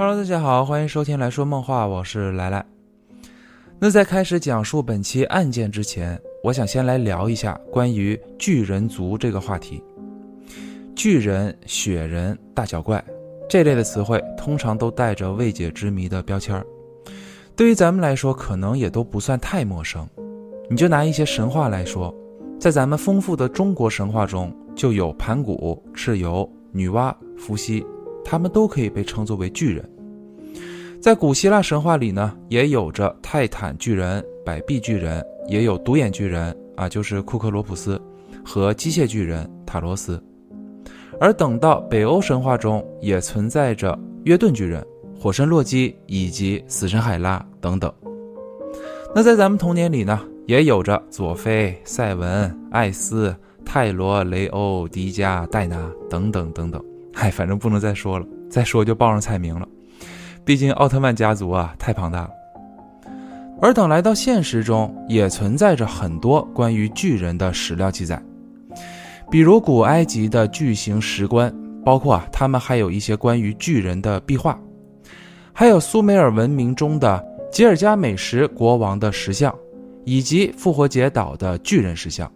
Hello，大家好，欢迎收听来说梦话，我是来来。那在开始讲述本期案件之前，我想先来聊一下关于巨人族这个话题。巨人、雪人、大脚怪这类的词汇，通常都带着未解之谜的标签儿。对于咱们来说，可能也都不算太陌生。你就拿一些神话来说，在咱们丰富的中国神话中，就有盘古、蚩尤、女娲、伏羲，他们都可以被称作为巨人。在古希腊神话里呢，也有着泰坦巨人、百臂巨人，也有独眼巨人啊，就是库克罗普斯和机械巨人塔罗斯。而等到北欧神话中，也存在着约顿巨人、火神洛基以及死神海拉等等。那在咱们童年里呢，也有着佐菲、赛文、艾斯、泰罗、雷欧、迪迦、戴拿等等等等。嗨，反正不能再说了，再说就报上菜名了。毕竟奥特曼家族啊太庞大了，而等来到现实中，也存在着很多关于巨人的史料记载，比如古埃及的巨型石棺，包括啊他们还有一些关于巨人的壁画，还有苏美尔文明中的吉尔加美什国王的石像，以及复活节岛的巨人石像，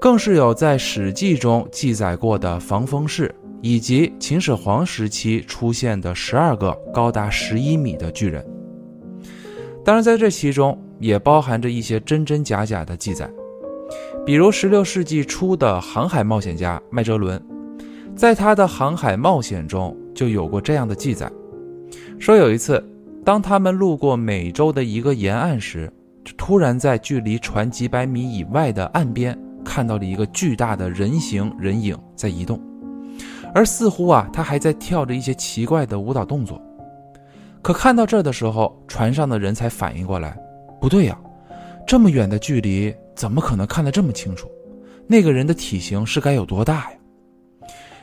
更是有在史记中记载过的防风氏。以及秦始皇时期出现的十二个高达十一米的巨人，当然在这其中也包含着一些真真假假的记载，比如十六世纪初的航海冒险家麦哲伦，在他的航海冒险中就有过这样的记载，说有一次，当他们路过美洲的一个沿岸时，突然在距离船几百米以外的岸边看到了一个巨大的人形人影在移动。而似乎啊，他还在跳着一些奇怪的舞蹈动作。可看到这儿的时候，船上的人才反应过来，不对呀，这么远的距离，怎么可能看得这么清楚？那个人的体型是该有多大呀？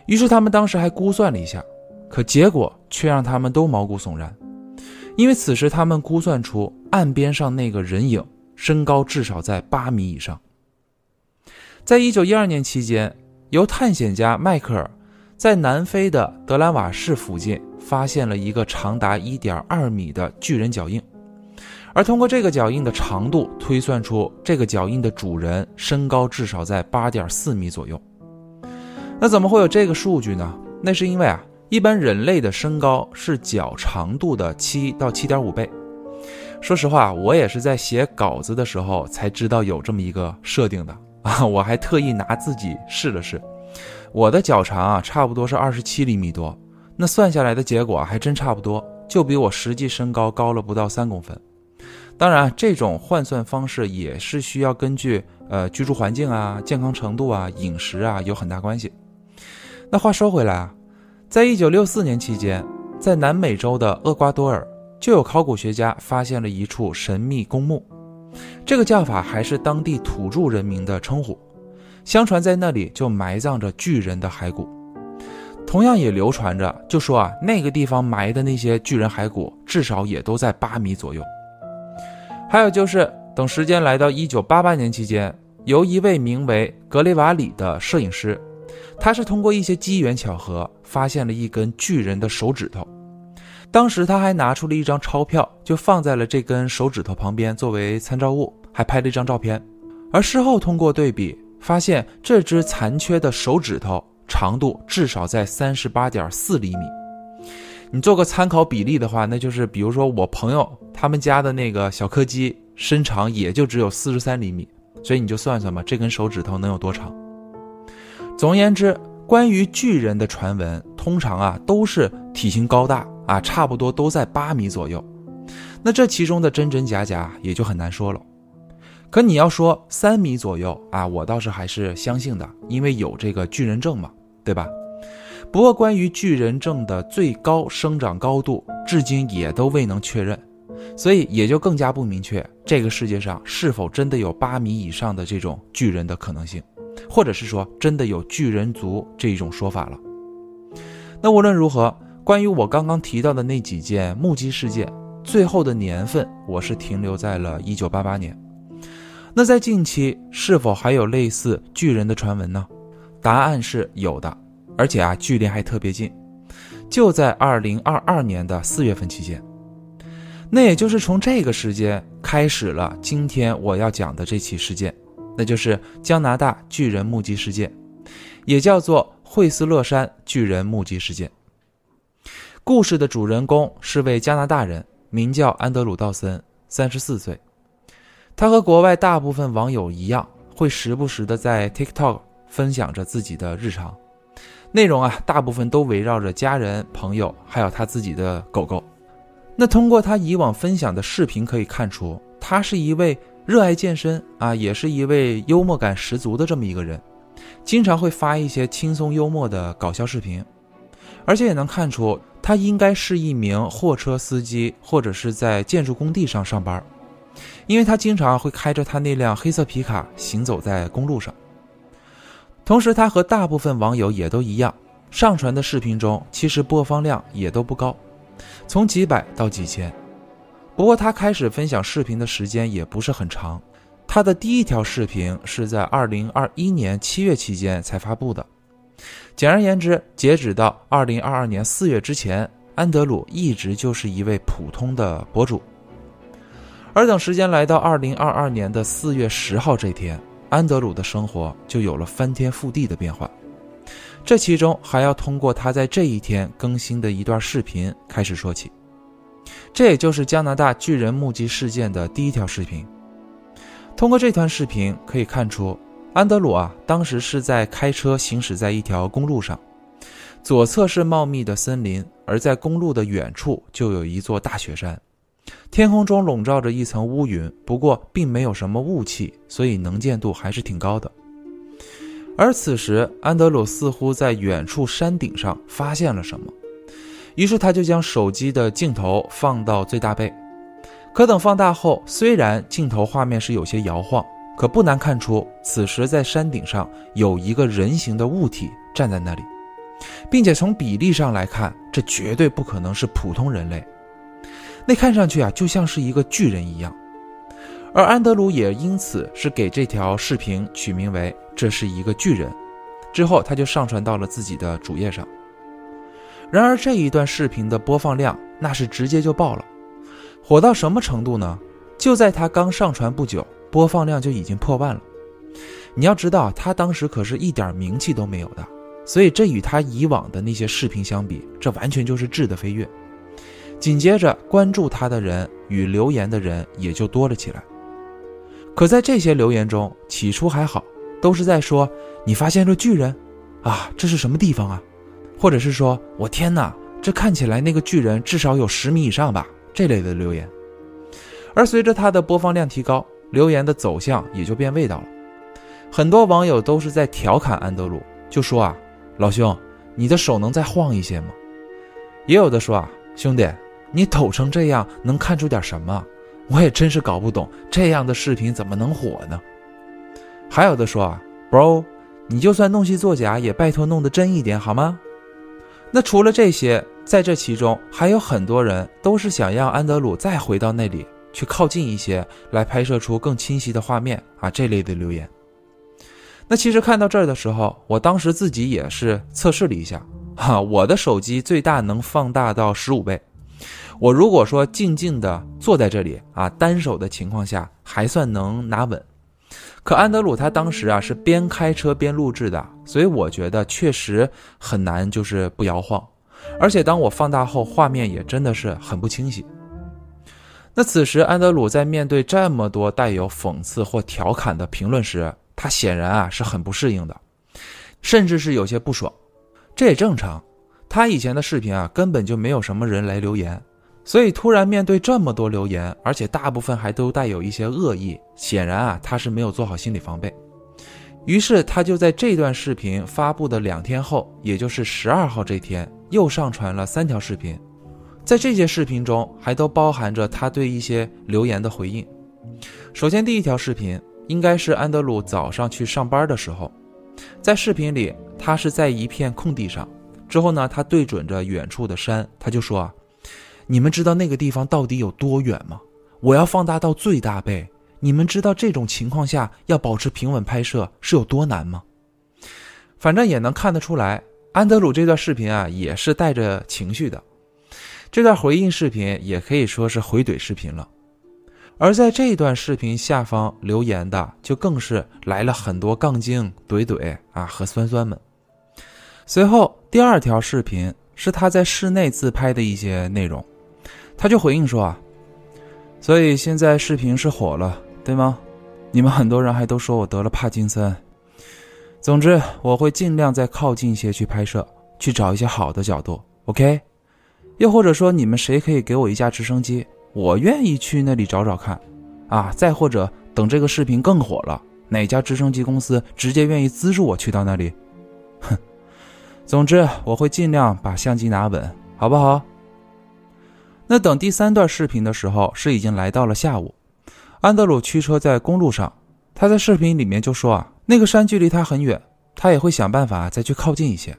于是他们当时还估算了一下，可结果却让他们都毛骨悚然，因为此时他们估算出岸边上那个人影身高至少在八米以上。在一九一二年期间，由探险家迈克尔。在南非的德兰瓦市附近发现了一个长达一点二米的巨人脚印，而通过这个脚印的长度推算出这个脚印的主人身高至少在八点四米左右。那怎么会有这个数据呢？那是因为啊，一般人类的身高是脚长度的七到七点五倍。说实话，我也是在写稿子的时候才知道有这么一个设定的啊，我还特意拿自己试了试。我的脚长啊，差不多是二十七厘米多，那算下来的结果还真差不多，就比我实际身高高了不到三公分。当然，这种换算方式也是需要根据呃居住环境啊、健康程度啊、饮食啊有很大关系。那话说回来啊，在一九六四年期间，在南美洲的厄瓜多尔就有考古学家发现了一处神秘公墓，这个叫法还是当地土著人民的称呼。相传在那里就埋葬着巨人的骸骨，同样也流传着，就说啊，那个地方埋的那些巨人骸骨至少也都在八米左右。还有就是，等时间来到一九八八年期间，由一位名为格雷瓦里的摄影师，他是通过一些机缘巧合发现了一根巨人的手指头，当时他还拿出了一张钞票，就放在了这根手指头旁边作为参照物，还拍了一张照片，而事后通过对比。发现这只残缺的手指头长度至少在三十八点四厘米。你做个参考比例的话，那就是比如说我朋友他们家的那个小柯基身长也就只有四十三厘米，所以你就算算吧，这根手指头能有多长？总而言之，关于巨人的传闻通常啊都是体型高大啊，差不多都在八米左右。那这其中的真真假假也就很难说了。可你要说三米左右啊，我倒是还是相信的，因为有这个巨人症嘛，对吧？不过关于巨人症的最高生长高度，至今也都未能确认，所以也就更加不明确这个世界上是否真的有八米以上的这种巨人的可能性，或者是说真的有巨人族这一种说法了。那无论如何，关于我刚刚提到的那几件目击事件，最后的年份我是停留在了一九八八年。那在近期是否还有类似巨人的传闻呢？答案是有的，而且啊，距离还特别近。就在二零二二年的四月份期间。那也就是从这个时间开始了今天我要讲的这起事件，那就是加拿大巨人目击事件，也叫做惠斯勒山巨人目击事件。故事的主人公是位加拿大人，名叫安德鲁·道森，三十四岁。他和国外大部分网友一样，会时不时的在 TikTok 分享着自己的日常内容啊，大部分都围绕着家人、朋友，还有他自己的狗狗。那通过他以往分享的视频可以看出，他是一位热爱健身啊，也是一位幽默感十足的这么一个人，经常会发一些轻松幽默的搞笑视频，而且也能看出他应该是一名货车司机或者是在建筑工地上上班。因为他经常会开着他那辆黑色皮卡行走在公路上，同时他和大部分网友也都一样，上传的视频中其实播放量也都不高，从几百到几千。不过他开始分享视频的时间也不是很长，他的第一条视频是在二零二一年七月期间才发布的。简而言之，截止到二零二二年四月之前，安德鲁一直就是一位普通的博主。而等时间来到二零二二年的四月十号这天，安德鲁的生活就有了翻天覆地的变化。这其中还要通过他在这一天更新的一段视频开始说起。这也就是加拿大巨人目击事件的第一条视频。通过这段视频可以看出，安德鲁啊，当时是在开车行驶在一条公路上，左侧是茂密的森林，而在公路的远处就有一座大雪山。天空中笼罩着一层乌云，不过并没有什么雾气，所以能见度还是挺高的。而此时，安德鲁似乎在远处山顶上发现了什么，于是他就将手机的镜头放到最大倍。可等放大后，虽然镜头画面是有些摇晃，可不难看出，此时在山顶上有一个人形的物体站在那里，并且从比例上来看，这绝对不可能是普通人类。那看上去啊，就像是一个巨人一样，而安德鲁也因此是给这条视频取名为“这是一个巨人”。之后他就上传到了自己的主页上。然而这一段视频的播放量那是直接就爆了，火到什么程度呢？就在他刚上传不久，播放量就已经破万了。你要知道，他当时可是一点名气都没有的，所以这与他以往的那些视频相比，这完全就是质的飞跃。紧接着，关注他的人与留言的人也就多了起来。可在这些留言中，起初还好，都是在说“你发现了巨人，啊，这是什么地方啊？”或者是说“我天哪，这看起来那个巨人至少有十米以上吧”这类的留言。而随着他的播放量提高，留言的走向也就变味道了。很多网友都是在调侃安德鲁，就说啊：“老兄，你的手能再晃一些吗？”也有的说啊：“兄弟。”你抖成这样，能看出点什么？我也真是搞不懂，这样的视频怎么能火呢？还有的说啊，bro，你就算弄虚作假，也拜托弄得真一点好吗？那除了这些，在这其中还有很多人都是想让安德鲁再回到那里去靠近一些，来拍摄出更清晰的画面啊，这类的留言。那其实看到这儿的时候，我当时自己也是测试了一下，哈，我的手机最大能放大到十五倍。我如果说静静的坐在这里啊，单手的情况下还算能拿稳，可安德鲁他当时啊是边开车边录制的，所以我觉得确实很难就是不摇晃，而且当我放大后，画面也真的是很不清晰。那此时安德鲁在面对这么多带有讽刺或调侃的评论时，他显然啊是很不适应的，甚至是有些不爽，这也正常，他以前的视频啊根本就没有什么人来留言。所以，突然面对这么多留言，而且大部分还都带有一些恶意，显然啊，他是没有做好心理防备。于是，他就在这段视频发布的两天后，也就是十二号这天，又上传了三条视频。在这些视频中，还都包含着他对一些留言的回应。首先，第一条视频应该是安德鲁早上去上班的时候，在视频里，他是在一片空地上，之后呢，他对准着远处的山，他就说啊。你们知道那个地方到底有多远吗？我要放大到最大倍。你们知道这种情况下要保持平稳拍摄是有多难吗？反正也能看得出来，安德鲁这段视频啊，也是带着情绪的。这段回应视频也可以说是回怼视频了。而在这段视频下方留言的，就更是来了很多杠精怼怼啊和酸酸们。随后第二条视频是他在室内自拍的一些内容，他就回应说啊，所以现在视频是火了，对吗？你们很多人还都说我得了帕金森。总之，我会尽量再靠近一些去拍摄，去找一些好的角度，OK？又或者说，你们谁可以给我一架直升机，我愿意去那里找找看，啊？再或者等这个视频更火了，哪家直升机公司直接愿意资助我去到那里？哼！总之，我会尽量把相机拿稳，好不好？那等第三段视频的时候，是已经来到了下午，安德鲁驱车在公路上，他在视频里面就说啊。那个山距离他很远，他也会想办法再去靠近一些。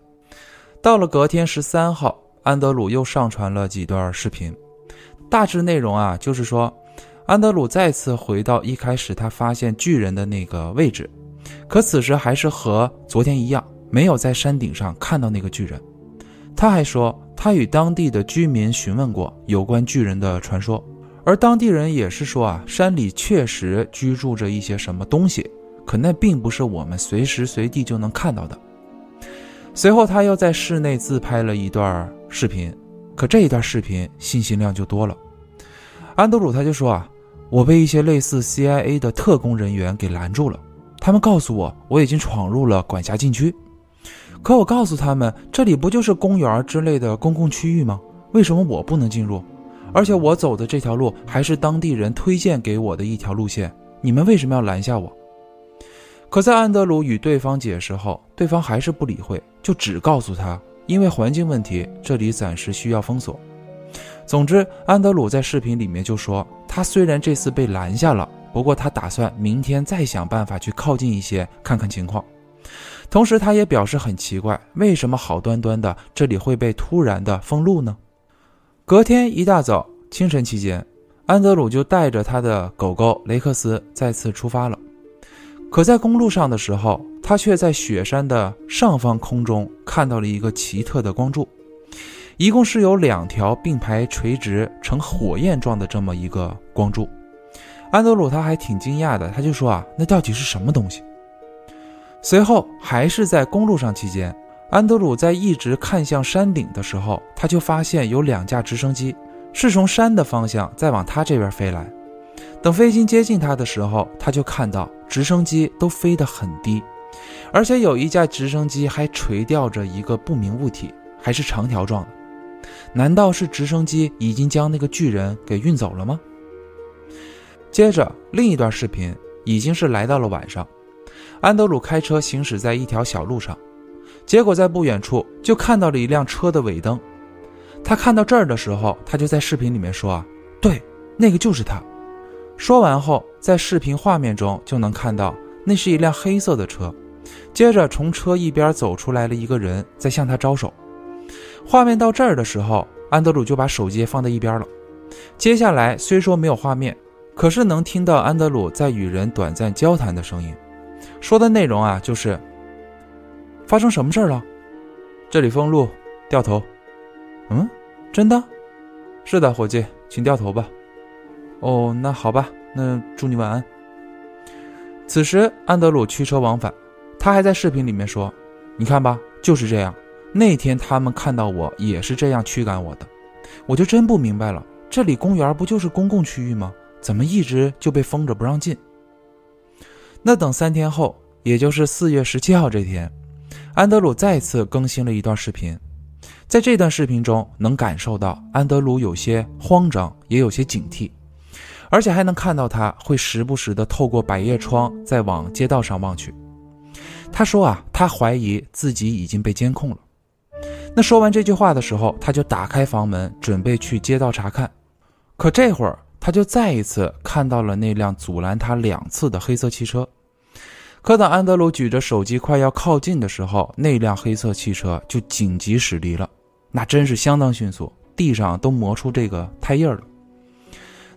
到了隔天十三号，安德鲁又上传了几段视频，大致内容啊就是说，安德鲁再次回到一开始他发现巨人的那个位置，可此时还是和昨天一样，没有在山顶上看到那个巨人。他还说，他与当地的居民询问过有关巨人的传说，而当地人也是说啊，山里确实居住着一些什么东西。可那并不是我们随时随地就能看到的。随后，他又在室内自拍了一段视频，可这一段视频信息量就多了。安德鲁他就说啊，我被一些类似 CIA 的特工人员给拦住了，他们告诉我我已经闯入了管辖禁区。可我告诉他们，这里不就是公园之类的公共区域吗？为什么我不能进入？而且我走的这条路还是当地人推荐给我的一条路线，你们为什么要拦下我？可在安德鲁与对方解释后，对方还是不理会，就只告诉他，因为环境问题，这里暂时需要封锁。总之，安德鲁在视频里面就说，他虽然这次被拦下了，不过他打算明天再想办法去靠近一些，看看情况。同时，他也表示很奇怪，为什么好端端的这里会被突然的封路呢？隔天一大早，清晨期间，安德鲁就带着他的狗狗雷克斯再次出发了。可在公路上的时候，他却在雪山的上方空中看到了一个奇特的光柱，一共是有两条并排垂直呈火焰状的这么一个光柱。安德鲁他还挺惊讶的，他就说啊，那到底是什么东西？随后还是在公路上期间，安德鲁在一直看向山顶的时候，他就发现有两架直升机是从山的方向在往他这边飞来。等飞机接近他的时候，他就看到直升机都飞得很低，而且有一架直升机还垂吊着一个不明物体，还是长条状的。难道是直升机已经将那个巨人给运走了吗？接着，另一段视频已经是来到了晚上，安德鲁开车行驶在一条小路上，结果在不远处就看到了一辆车的尾灯。他看到这儿的时候，他就在视频里面说：“啊，对，那个就是他。”说完后，在视频画面中就能看到，那是一辆黑色的车。接着，从车一边走出来了一个人，在向他招手。画面到这儿的时候，安德鲁就把手机放在一边了。接下来虽说没有画面，可是能听到安德鲁在与人短暂交谈的声音。说的内容啊，就是发生什么事儿了？这里封路，掉头。嗯，真的？是的，伙计，请掉头吧。哦，那好吧，那祝你晚安。此时，安德鲁驱车往返，他还在视频里面说：“你看吧，就是这样。那天他们看到我也是这样驱赶我的，我就真不明白了，这里公园不就是公共区域吗？怎么一直就被封着不让进？”那等三天后，也就是四月十七号这天，安德鲁再次更新了一段视频，在这段视频中能感受到安德鲁有些慌张，也有些警惕。而且还能看到他会时不时的透过百叶窗再往街道上望去。他说啊，他怀疑自己已经被监控了。那说完这句话的时候，他就打开房门准备去街道查看。可这会儿他就再一次看到了那辆阻拦他两次的黑色汽车。可等安德鲁举着手机快要靠近的时候，那辆黑色汽车就紧急驶离了，那真是相当迅速，地上都磨出这个胎印了。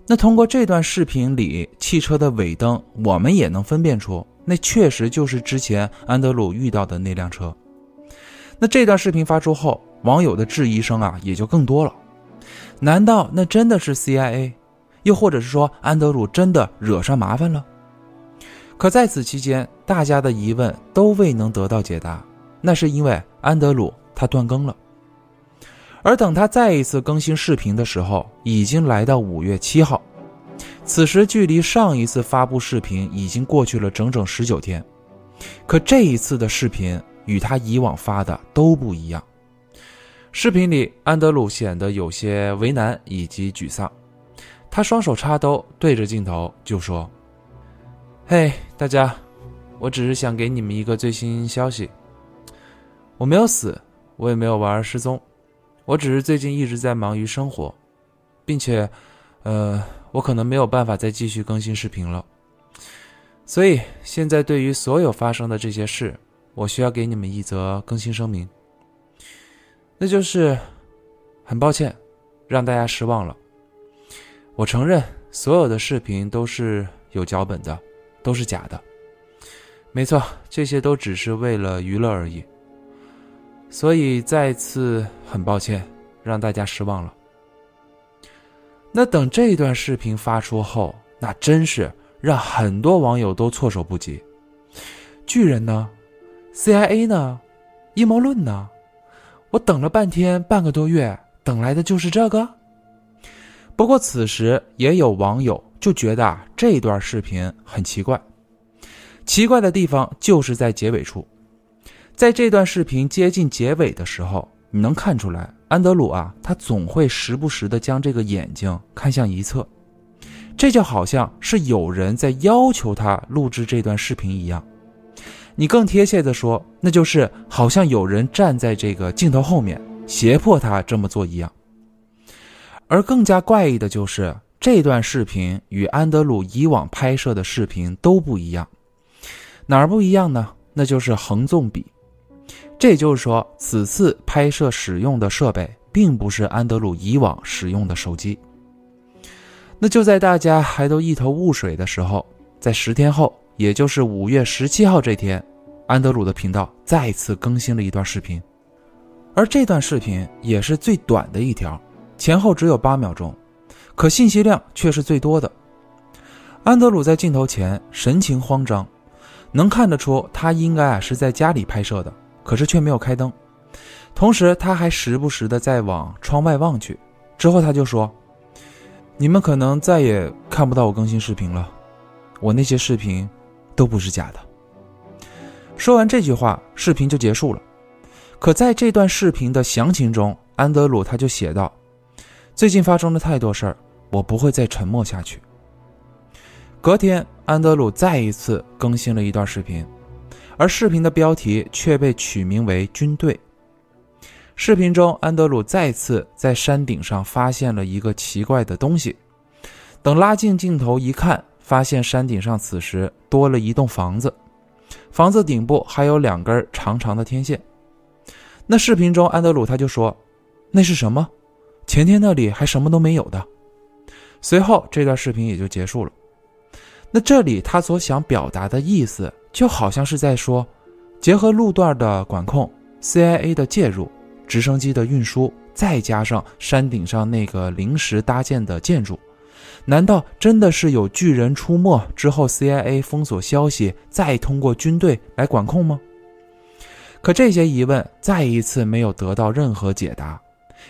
那通过这段视频里汽车的尾灯，我们也能分辨出，那确实就是之前安德鲁遇到的那辆车。那这段视频发出后，网友的质疑声啊也就更多了。难道那真的是 CIA？又或者是说安德鲁真的惹上麻烦了？可在此期间，大家的疑问都未能得到解答，那是因为安德鲁他断更了。而等他再一次更新视频的时候，已经来到五月七号，此时距离上一次发布视频已经过去了整整十九天。可这一次的视频与他以往发的都不一样。视频里，安德鲁显得有些为难以及沮丧，他双手插兜，对着镜头就说：“嘿，大家，我只是想给你们一个最新消息。我没有死，我也没有玩失踪，我只是最近一直在忙于生活，并且，呃，我可能没有办法再继续更新视频了。”所以现在，对于所有发生的这些事，我需要给你们一则更新声明，那就是，很抱歉，让大家失望了。我承认，所有的视频都是有脚本的，都是假的。没错，这些都只是为了娱乐而已。所以再次很抱歉，让大家失望了。那等这段视频发出后，那真是。让很多网友都措手不及。巨人呢？CIA 呢？阴谋论呢？我等了半天，半个多月，等来的就是这个。不过此时也有网友就觉得啊，这段视频很奇怪。奇怪的地方就是在结尾处，在这段视频接近结尾的时候，你能看出来，安德鲁啊，他总会时不时的将这个眼睛看向一侧。这就好像是有人在要求他录制这段视频一样，你更贴切的说，那就是好像有人站在这个镜头后面，胁迫他这么做一样。而更加怪异的就是这段视频与安德鲁以往拍摄的视频都不一样，哪儿不一样呢？那就是横纵比。这也就是说，此次拍摄使用的设备并不是安德鲁以往使用的手机。那就在大家还都一头雾水的时候，在十天后，也就是五月十七号这天，安德鲁的频道再次更新了一段视频，而这段视频也是最短的一条，前后只有八秒钟，可信息量却是最多的。安德鲁在镜头前神情慌张，能看得出他应该啊是在家里拍摄的，可是却没有开灯，同时他还时不时的在往窗外望去，之后他就说。你们可能再也看不到我更新视频了，我那些视频都不是假的。说完这句话，视频就结束了。可在这段视频的详情中，安德鲁他就写道：“最近发生了太多事儿，我不会再沉默下去。”隔天，安德鲁再一次更新了一段视频，而视频的标题却被取名为“军队”。视频中，安德鲁再次在山顶上发现了一个奇怪的东西。等拉近镜头一看，发现山顶上此时多了一栋房子，房子顶部还有两根长长的天线。那视频中，安德鲁他就说：“那是什么？前天那里还什么都没有的。”随后，这段视频也就结束了。那这里他所想表达的意思，就好像是在说，结合路段的管控，CIA 的介入。直升机的运输，再加上山顶上那个临时搭建的建筑，难道真的是有巨人出没之后，CIA 封锁消息，再通过军队来管控吗？可这些疑问再一次没有得到任何解答，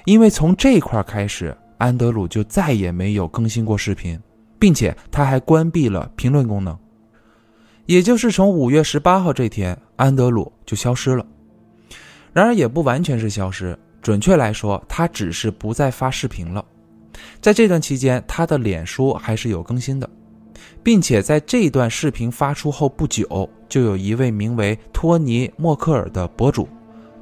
因为从这块开始，安德鲁就再也没有更新过视频，并且他还关闭了评论功能，也就是从五月十八号这天，安德鲁就消失了。然而也不完全是消失，准确来说，他只是不再发视频了。在这段期间，他的脸书还是有更新的，并且在这段视频发出后不久，就有一位名为托尼·默克尔的博主，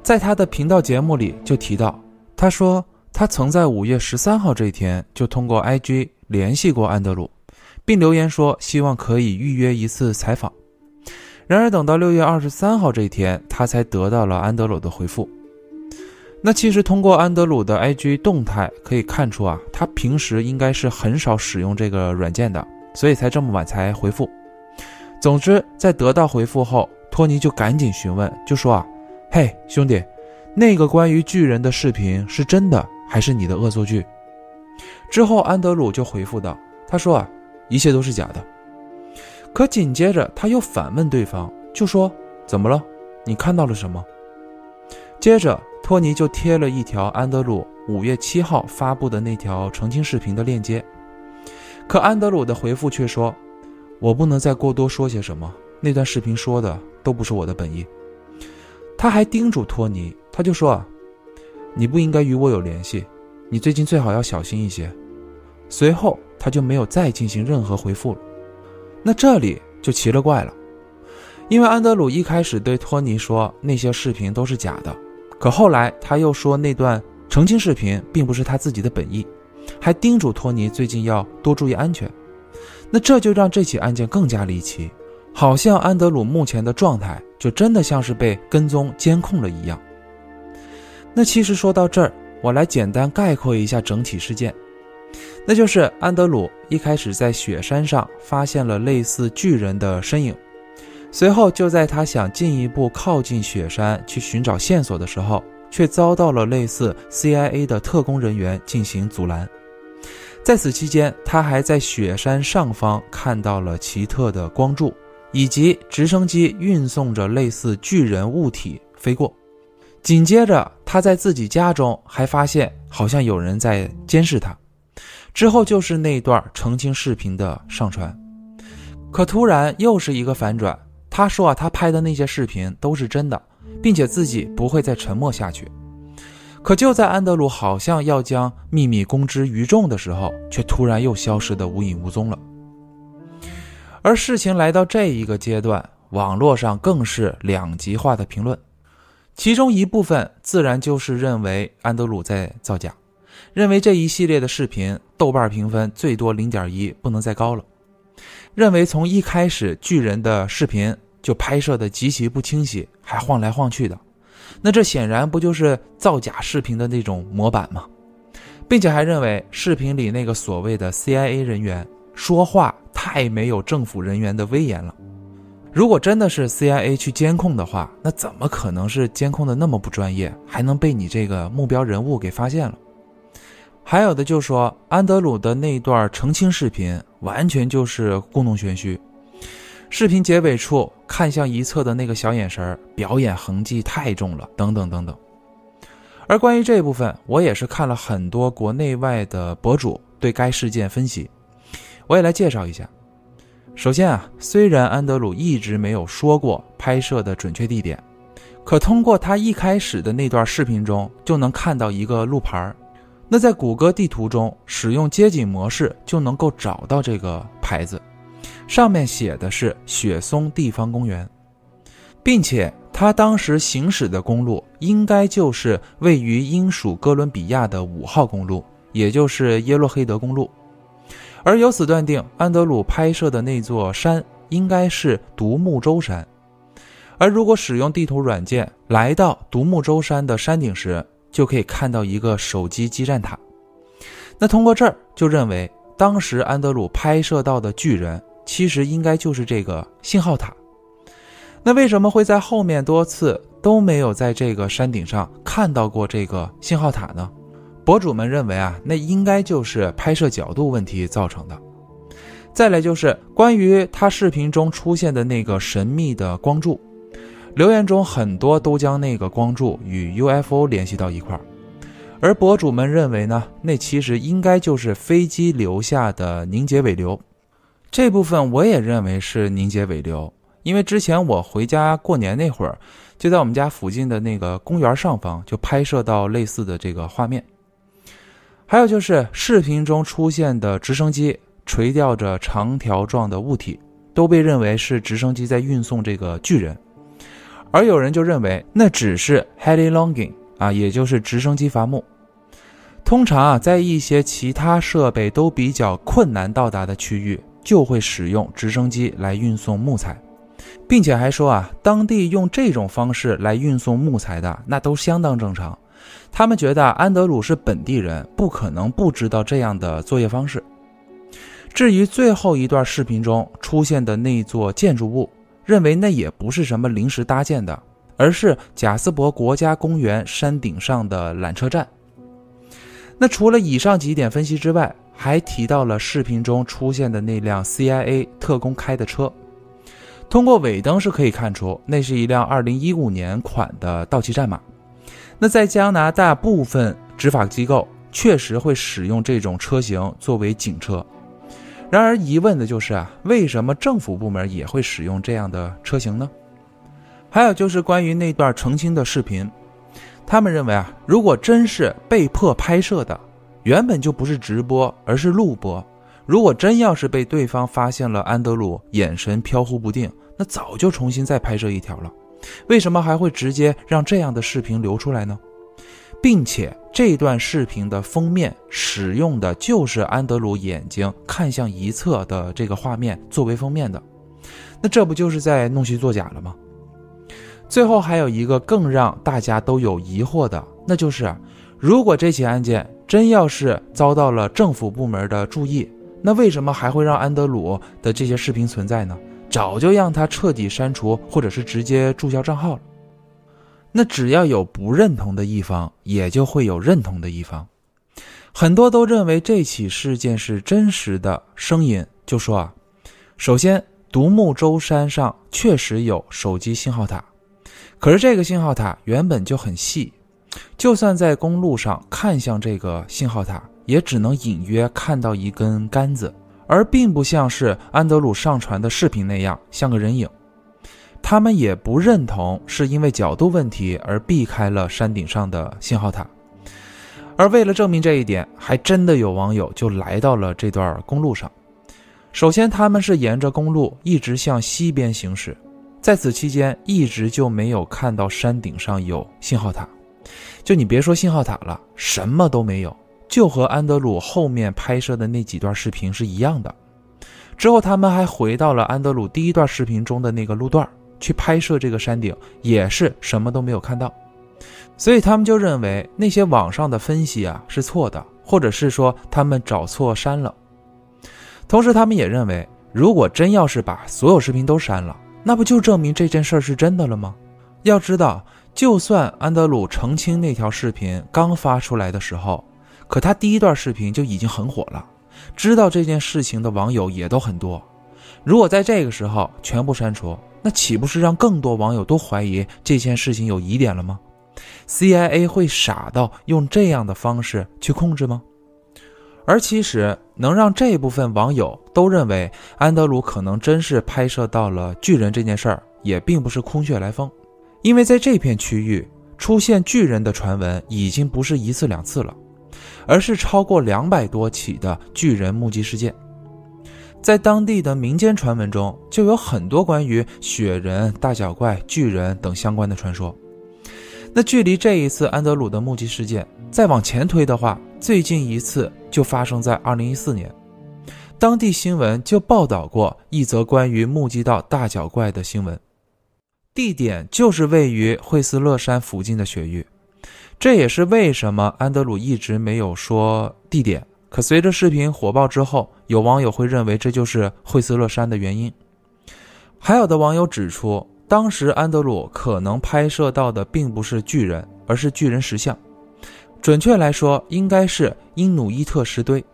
在他的频道节目里就提到，他说他曾在五月十三号这一天就通过 IG 联系过安德鲁，并留言说希望可以预约一次采访。然而，等到六月二十三号这一天，他才得到了安德鲁的回复。那其实通过安德鲁的 IG 动态可以看出啊，他平时应该是很少使用这个软件的，所以才这么晚才回复。总之，在得到回复后，托尼就赶紧询问，就说啊：“嘿，兄弟，那个关于巨人的视频是真的还是你的恶作剧？之后安德鲁就回复道：“他说啊，一切都是假的。”可紧接着他又反问对方，就说：“怎么了？你看到了什么？”接着托尼就贴了一条安德鲁五月七号发布的那条澄清视频的链接。可安德鲁的回复却说：“我不能再过多说些什么，那段视频说的都不是我的本意。”他还叮嘱托尼，他就说：“啊，你不应该与我有联系，你最近最好要小心一些。”随后他就没有再进行任何回复了。那这里就奇了怪了，因为安德鲁一开始对托尼说那些视频都是假的，可后来他又说那段澄清视频并不是他自己的本意。还叮嘱托尼最近要多注意安全，那这就让这起案件更加离奇，好像安德鲁目前的状态就真的像是被跟踪监控了一样。那其实说到这儿，我来简单概括一下整体事件，那就是安德鲁一开始在雪山上发现了类似巨人的身影，随后就在他想进一步靠近雪山去寻找线索的时候。却遭到了类似 CIA 的特工人员进行阻拦。在此期间，他还在雪山上方看到了奇特的光柱，以及直升机运送着类似巨人物体飞过。紧接着，他在自己家中还发现好像有人在监视他。之后就是那段澄清视频的上传。可突然又是一个反转，他说啊，他拍的那些视频都是真的。并且自己不会再沉默下去。可就在安德鲁好像要将秘密公之于众的时候，却突然又消失得无影无踪了。而事情来到这一个阶段，网络上更是两极化的评论，其中一部分自然就是认为安德鲁在造假，认为这一系列的视频豆瓣评分最多零点一，不能再高了，认为从一开始巨人的视频。就拍摄的极其不清晰，还晃来晃去的，那这显然不就是造假视频的那种模板吗？并且还认为视频里那个所谓的 CIA 人员说话太没有政府人员的威严了。如果真的是 CIA 去监控的话，那怎么可能是监控的那么不专业，还能被你这个目标人物给发现了？还有的就说安德鲁的那段澄清视频完全就是故弄玄虚。视频结尾处看向一侧的那个小眼神表演痕迹太重了，等等等等。而关于这部分，我也是看了很多国内外的博主对该事件分析，我也来介绍一下。首先啊，虽然安德鲁一直没有说过拍摄的准确地点，可通过他一开始的那段视频中就能看到一个路牌儿那在谷歌地图中使用街景模式就能够找到这个牌子。上面写的是雪松地方公园，并且他当时行驶的公路应该就是位于英属哥伦比亚的五号公路，也就是耶洛黑德公路。而由此断定，安德鲁拍摄的那座山应该是独木舟山。而如果使用地图软件来到独木舟山的山顶时，就可以看到一个手机基站塔。那通过这儿就认为，当时安德鲁拍摄到的巨人。其实应该就是这个信号塔，那为什么会在后面多次都没有在这个山顶上看到过这个信号塔呢？博主们认为啊，那应该就是拍摄角度问题造成的。再来就是关于他视频中出现的那个神秘的光柱，留言中很多都将那个光柱与 UFO 联系到一块儿，而博主们认为呢，那其实应该就是飞机留下的凝结尾流。这部分我也认为是凝结尾流，因为之前我回家过年那会儿，就在我们家附近的那个公园上方就拍摄到类似的这个画面。还有就是视频中出现的直升机垂吊着长条状的物体，都被认为是直升机在运送这个巨人，而有人就认为那只是 heli longing 啊，也就是直升机伐木。通常啊，在一些其他设备都比较困难到达的区域。就会使用直升机来运送木材，并且还说啊，当地用这种方式来运送木材的那都相当正常。他们觉得安德鲁是本地人，不可能不知道这样的作业方式。至于最后一段视频中出现的那座建筑物，认为那也不是什么临时搭建的，而是贾斯伯国家公园山顶上的缆车站。那除了以上几点分析之外，还提到了视频中出现的那辆 CIA 特工开的车。通过尾灯是可以看出，那是一辆2015年款的道奇战马。那在加拿大部分执法机构确实会使用这种车型作为警车。然而疑问的就是啊，为什么政府部门也会使用这样的车型呢？还有就是关于那段澄清的视频，他们认为啊，如果真是被迫拍摄的，原本就不是直播，而是录播。如果真要是被对方发现了安德鲁眼神飘忽不定，那早就重新再拍摄一条了。为什么还会直接让这样的视频流出来呢？并且这段视频的封面使用的就是安德鲁眼睛看向一侧的这个画面作为封面的，那这不就是在弄虚作假了吗？最后还有一个更让大家都有疑惑的，那就是如果这起案件真要是遭到了政府部门的注意，那为什么还会让安德鲁的这些视频存在呢？早就让他彻底删除，或者是直接注销账号了。那只要有不认同的一方，也就会有认同的一方。很多都认为这起事件是真实的声音，就说啊，首先独木舟山上确实有手机信号塔，可是这个信号塔原本就很细，就算在公路上看向这个信号塔，也只能隐约看到一根杆子。而并不像是安德鲁上传的视频那样像个人影，他们也不认同是因为角度问题而避开了山顶上的信号塔。而为了证明这一点，还真的有网友就来到了这段公路上。首先，他们是沿着公路一直向西边行驶，在此期间一直就没有看到山顶上有信号塔，就你别说信号塔了，什么都没有。就和安德鲁后面拍摄的那几段视频是一样的。之后，他们还回到了安德鲁第一段视频中的那个路段去拍摄这个山顶，也是什么都没有看到。所以，他们就认为那些网上的分析啊是错的，或者是说他们找错删了。同时，他们也认为，如果真要是把所有视频都删了，那不就证明这件事是真的了吗？要知道，就算安德鲁澄清那条视频刚发出来的时候。可他第一段视频就已经很火了，知道这件事情的网友也都很多。如果在这个时候全部删除，那岂不是让更多网友都怀疑这件事情有疑点了吗？CIA 会傻到用这样的方式去控制吗？而其实能让这部分网友都认为安德鲁可能真是拍摄到了巨人这件事儿，也并不是空穴来风，因为在这片区域出现巨人的传闻已经不是一次两次了。而是超过两百多起的巨人目击事件，在当地的民间传闻中就有很多关于雪人、大脚怪、巨人等相关的传说。那距离这一次安德鲁的目击事件再往前推的话，最近一次就发生在二零一四年，当地新闻就报道过一则关于目击到大脚怪的新闻，地点就是位于惠斯勒山附近的雪域。这也是为什么安德鲁一直没有说地点。可随着视频火爆之后，有网友会认为这就是惠斯勒山的原因。还有的网友指出，当时安德鲁可能拍摄到的并不是巨人，而是巨人石像。准确来说，应该是因努伊特石堆。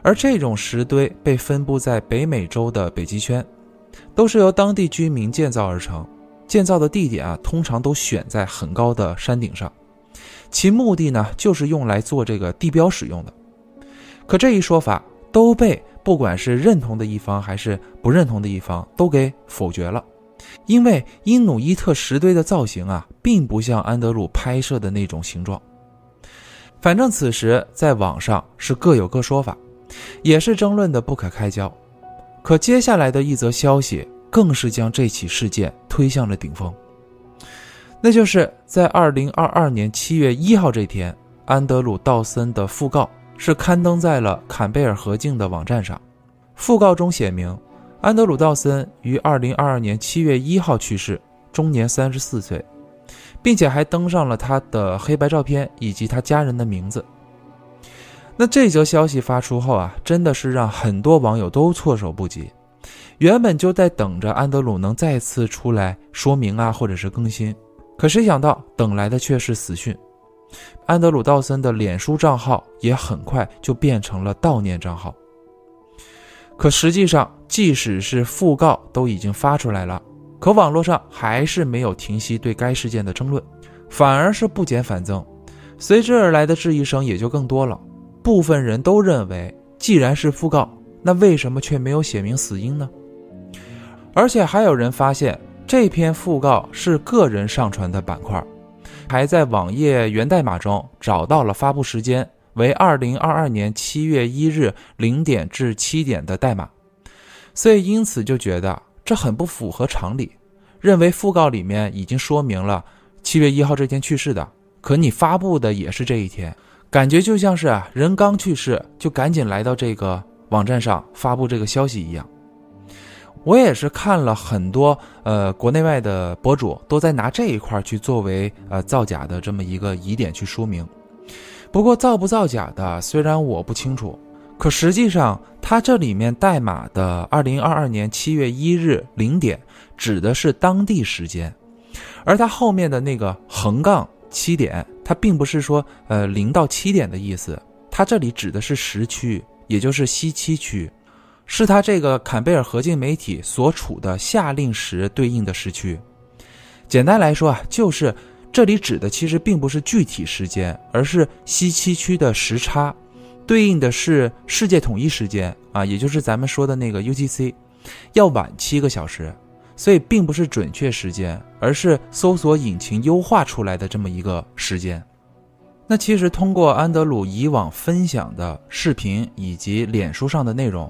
而这种石堆被分布在北美洲的北极圈，都是由当地居民建造而成。建造的地点啊，通常都选在很高的山顶上。其目的呢，就是用来做这个地标使用的。可这一说法都被不管是认同的一方还是不认同的一方都给否决了，因为因努伊特石堆的造型啊，并不像安德鲁拍摄的那种形状。反正此时在网上是各有各说法，也是争论的不可开交。可接下来的一则消息，更是将这起事件推向了顶峰。那就是在二零二二年七月一号这天，安德鲁·道森的讣告是刊登在了坎贝尔河境的网站上。讣告中写明，安德鲁·道森于二零二二年七月一号去世，终年三十四岁，并且还登上了他的黑白照片以及他家人的名字。那这则消息发出后啊，真的是让很多网友都措手不及。原本就在等着安德鲁能再次出来说明啊，或者是更新。可谁想到，等来的却是死讯。安德鲁·道森的脸书账号也很快就变成了悼念账号。可实际上，即使是讣告都已经发出来了，可网络上还是没有停息对该事件的争论，反而是不减反增。随之而来的质疑声也就更多了。部分人都认为，既然是讣告，那为什么却没有写明死因呢？而且还有人发现，这篇讣告是个人上传的板块。还在网页源代码中找到了发布时间为二零二二年七月一日零点至七点的代码，所以因此就觉得这很不符合常理，认为讣告里面已经说明了七月一号这天去世的，可你发布的也是这一天，感觉就像是啊人刚去世就赶紧来到这个网站上发布这个消息一样。我也是看了很多，呃，国内外的博主都在拿这一块去作为呃造假的这么一个疑点去说明。不过造不造假的，虽然我不清楚，可实际上它这里面代码的二零二二年七月一日零点指的是当地时间，而它后面的那个横杠七点，它并不是说呃零到七点的意思，它这里指的是时区，也就是西七区。是他这个坎贝尔合金媒体所处的夏令时对应的时区。简单来说啊，就是这里指的其实并不是具体时间，而是西七区的时差，对应的是世界统一时间啊，也就是咱们说的那个 UTC，要晚七个小时，所以并不是准确时间，而是搜索引擎优化出来的这么一个时间。那其实通过安德鲁以往分享的视频以及脸书上的内容。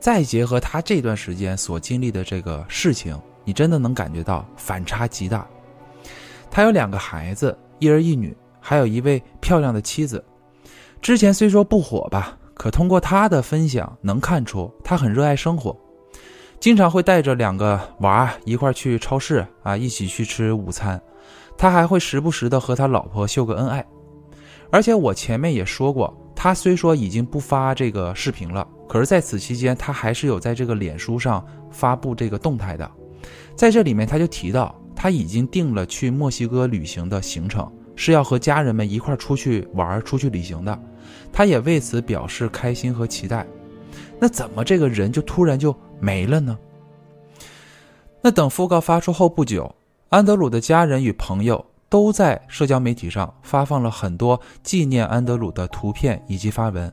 再结合他这段时间所经历的这个事情，你真的能感觉到反差极大。他有两个孩子，一儿一女，还有一位漂亮的妻子。之前虽说不火吧，可通过他的分享能看出他很热爱生活，经常会带着两个娃一块去超市啊，一起去吃午餐。他还会时不时的和他老婆秀个恩爱。而且我前面也说过，他虽说已经不发这个视频了。可是，在此期间，他还是有在这个脸书上发布这个动态的。在这里面，他就提到他已经定了去墨西哥旅行的行程，是要和家人们一块出去玩、出去旅行的。他也为此表示开心和期待。那怎么这个人就突然就没了呢？那等讣告发出后不久，安德鲁的家人与朋友都在社交媒体上发放了很多纪念安德鲁的图片以及发文。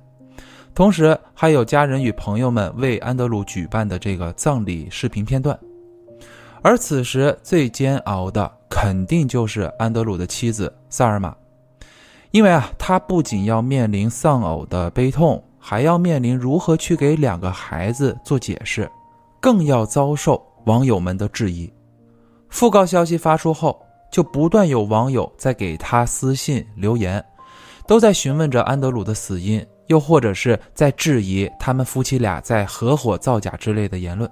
同时，还有家人与朋友们为安德鲁举办的这个葬礼视频片段，而此时最煎熬的肯定就是安德鲁的妻子萨尔玛，因为啊，他不仅要面临丧偶的悲痛，还要面临如何去给两个孩子做解释，更要遭受网友们的质疑。讣告消息发出后，就不断有网友在给他私信留言，都在询问着安德鲁的死因。又或者是在质疑他们夫妻俩在合伙造假之类的言论。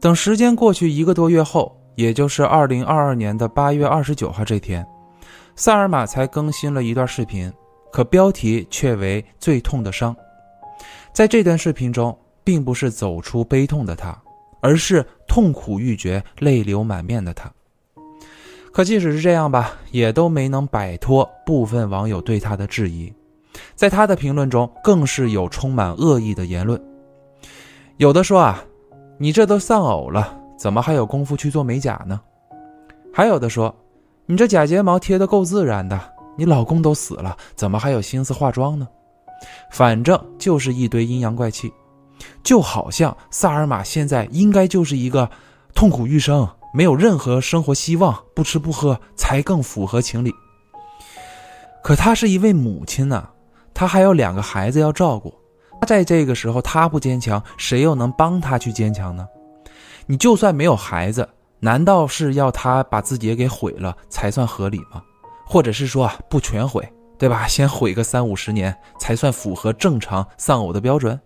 等时间过去一个多月后，也就是二零二二年的八月二十九号这天，萨尔玛才更新了一段视频，可标题却为“最痛的伤”。在这段视频中，并不是走出悲痛的他，而是痛苦欲绝、泪流满面的他。可即使是这样吧，也都没能摆脱部分网友对他的质疑。在他的评论中，更是有充满恶意的言论。有的说啊，你这都丧偶了，怎么还有功夫去做美甲呢？还有的说，你这假睫毛贴的够自然的，你老公都死了，怎么还有心思化妆呢？反正就是一堆阴阳怪气，就好像萨尔玛现在应该就是一个痛苦欲生，没有任何生活希望，不吃不喝才更符合情理。可她是一位母亲呢。她还有两个孩子要照顾，在这个时候她不坚强，谁又能帮她去坚强呢？你就算没有孩子，难道是要她把自己也给毁了才算合理吗？或者是说，不全毁，对吧？先毁个三五十年才算符合正常丧偶的标准？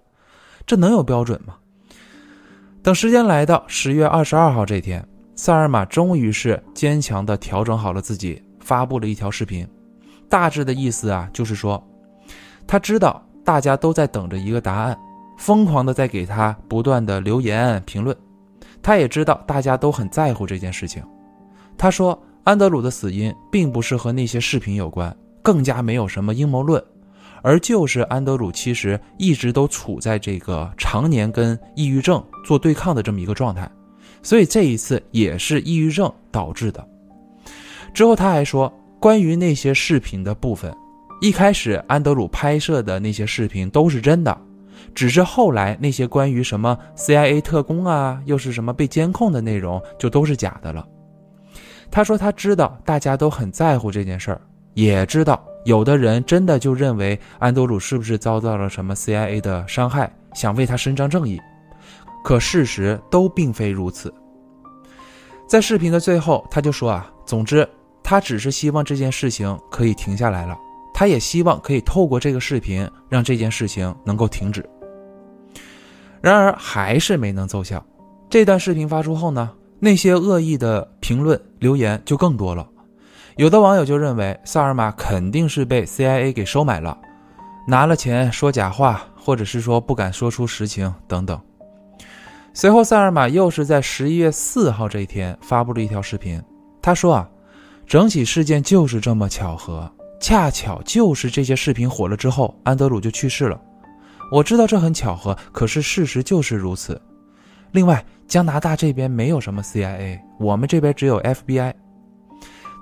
这能有标准吗？等时间来到十月二十二号这天，萨尔玛终于是坚强的调整好了自己，发布了一条视频，大致的意思啊，就是说。他知道大家都在等着一个答案，疯狂的在给他不断的留言评论。他也知道大家都很在乎这件事情。他说：“安德鲁的死因并不是和那些视频有关，更加没有什么阴谋论，而就是安德鲁其实一直都处在这个常年跟抑郁症做对抗的这么一个状态，所以这一次也是抑郁症导致的。之后他还说，关于那些视频的部分，一开始安德鲁拍摄的那些视频都是真的，只是后来那些关于什么 CIA 特工啊，又是什么被监控的内容，就都是假的了。他说他知道大家都很在乎这件事儿，也知道有的人真的就认为安德鲁是不是遭到了什么 CIA 的伤害，想为他伸张正义，可事实都并非如此。在视频的最后，他就说啊，总之。他只是希望这件事情可以停下来了，他也希望可以透过这个视频让这件事情能够停止。然而还是没能奏效。这段视频发出后呢，那些恶意的评论留言就更多了。有的网友就认为萨尔玛肯定是被 CIA 给收买了，拿了钱说假话，或者是说不敢说出实情等等。随后，萨尔玛又是在十一月四号这一天发布了一条视频，他说啊。整起事件就是这么巧合，恰巧就是这些视频火了之后，安德鲁就去世了。我知道这很巧合，可是事实就是如此。另外，加拿大这边没有什么 CIA，我们这边只有 FBI。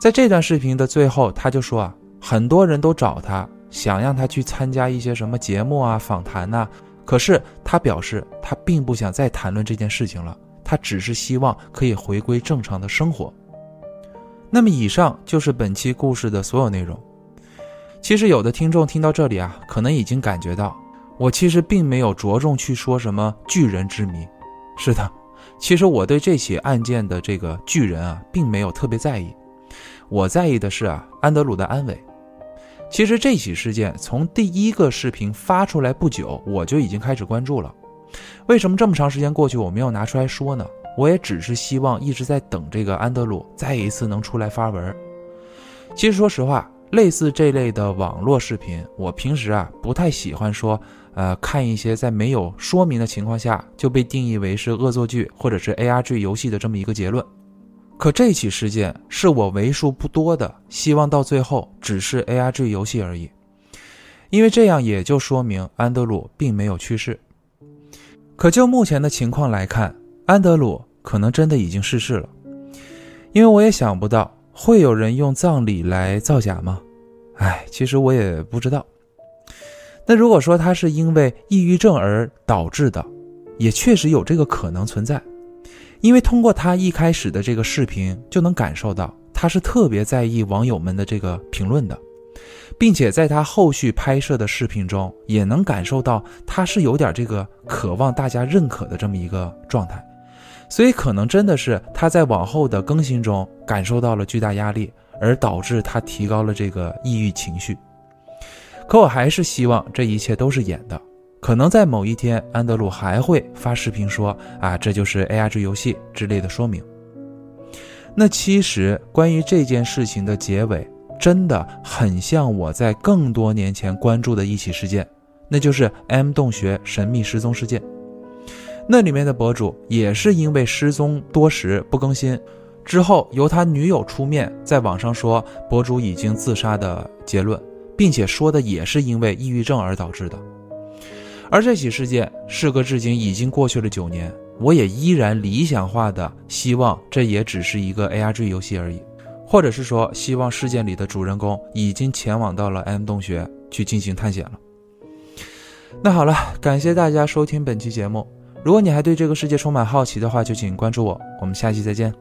在这段视频的最后，他就说啊，很多人都找他，想让他去参加一些什么节目啊、访谈呐，可是他表示他并不想再谈论这件事情了，他只是希望可以回归正常的生活。那么以上就是本期故事的所有内容。其实有的听众听到这里啊，可能已经感觉到我其实并没有着重去说什么巨人之谜。是的，其实我对这起案件的这个巨人啊，并没有特别在意。我在意的是啊，安德鲁的安危。其实这起事件从第一个视频发出来不久，我就已经开始关注了。为什么这么长时间过去，我没有拿出来说呢？我也只是希望一直在等这个安德鲁再一次能出来发文。其实说实话，类似这类的网络视频，我平时啊不太喜欢说，呃，看一些在没有说明的情况下就被定义为是恶作剧或者是 ARG 游戏的这么一个结论。可这起事件是我为数不多的希望到最后只是 ARG 游戏而已，因为这样也就说明安德鲁并没有去世。可就目前的情况来看，安德鲁可能真的已经逝世了，因为我也想不到会有人用葬礼来造假吗？哎，其实我也不知道。那如果说他是因为抑郁症而导致的，也确实有这个可能存在，因为通过他一开始的这个视频就能感受到他是特别在意网友们的这个评论的，并且在他后续拍摄的视频中也能感受到他是有点这个渴望大家认可的这么一个状态。所以可能真的是他在往后的更新中感受到了巨大压力，而导致他提高了这个抑郁情绪。可我还是希望这一切都是演的。可能在某一天，安德鲁还会发视频说：“啊，这就是 A R G 游戏之类的说明。”那其实关于这件事情的结尾，真的很像我在更多年前关注的一起事件，那就是 M 洞穴神秘失踪事件。那里面的博主也是因为失踪多时不更新，之后由他女友出面在网上说博主已经自杀的结论，并且说的也是因为抑郁症而导致的。而这起事件事隔至今已经过去了九年，我也依然理想化的希望这也只是一个 ARG 游戏而已，或者是说希望事件里的主人公已经前往到了 M 洞穴去进行探险了。那好了，感谢大家收听本期节目。如果你还对这个世界充满好奇的话，就请关注我。我们下期再见。